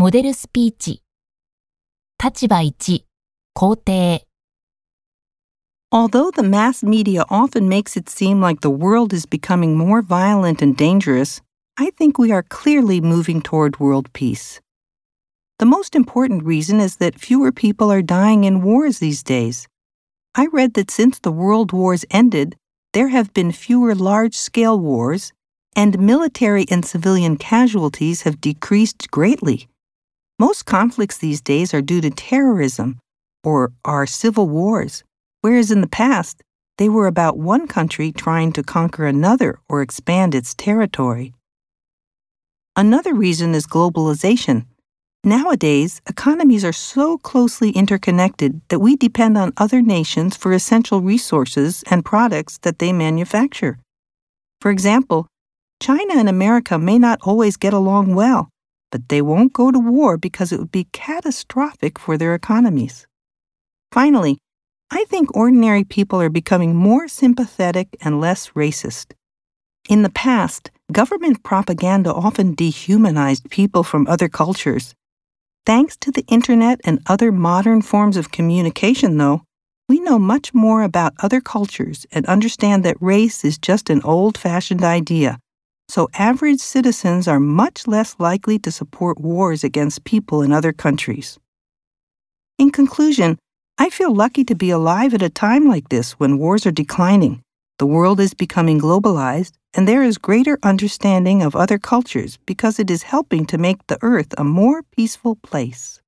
モデルスピーチ。立場1、肯定。 Although the mass media often makes it seem like the world is becoming more violent and dangerous, I think we are clearly moving toward world peace. The most important reason is that fewer people are dying in wars these days. I read that since the world wars ended, there have been fewer large scale wars, and military and civilian casualties have decreased greatly. Most conflicts these days are due to terrorism or are civil wars whereas in the past, they were about one country trying to conquer another or expand its territory. Another reason is globalization. Nowadays, economies are so closely interconnected that we depend on other nations for essential resources and products that they manufacture. For example, China and America may not always get along well, but they won't go to war because it would be catastrophic for their economies. Finally, I think ordinary people are becoming more sympathetic and less racist. In the past, government propaganda often dehumanized people from other cultures. Thanks to the internet and other modern forms of communication, though, we know much more about other cultures and understand that race is just an old fashioned idea. So, average citizens are much less likely to support wars against people in other countries. In conclusion, I feel lucky to be alive at a time like this when wars are declining, the world is becoming globalized, and there is greater understanding of other cultures because it is helping to make the earth a more peaceful place.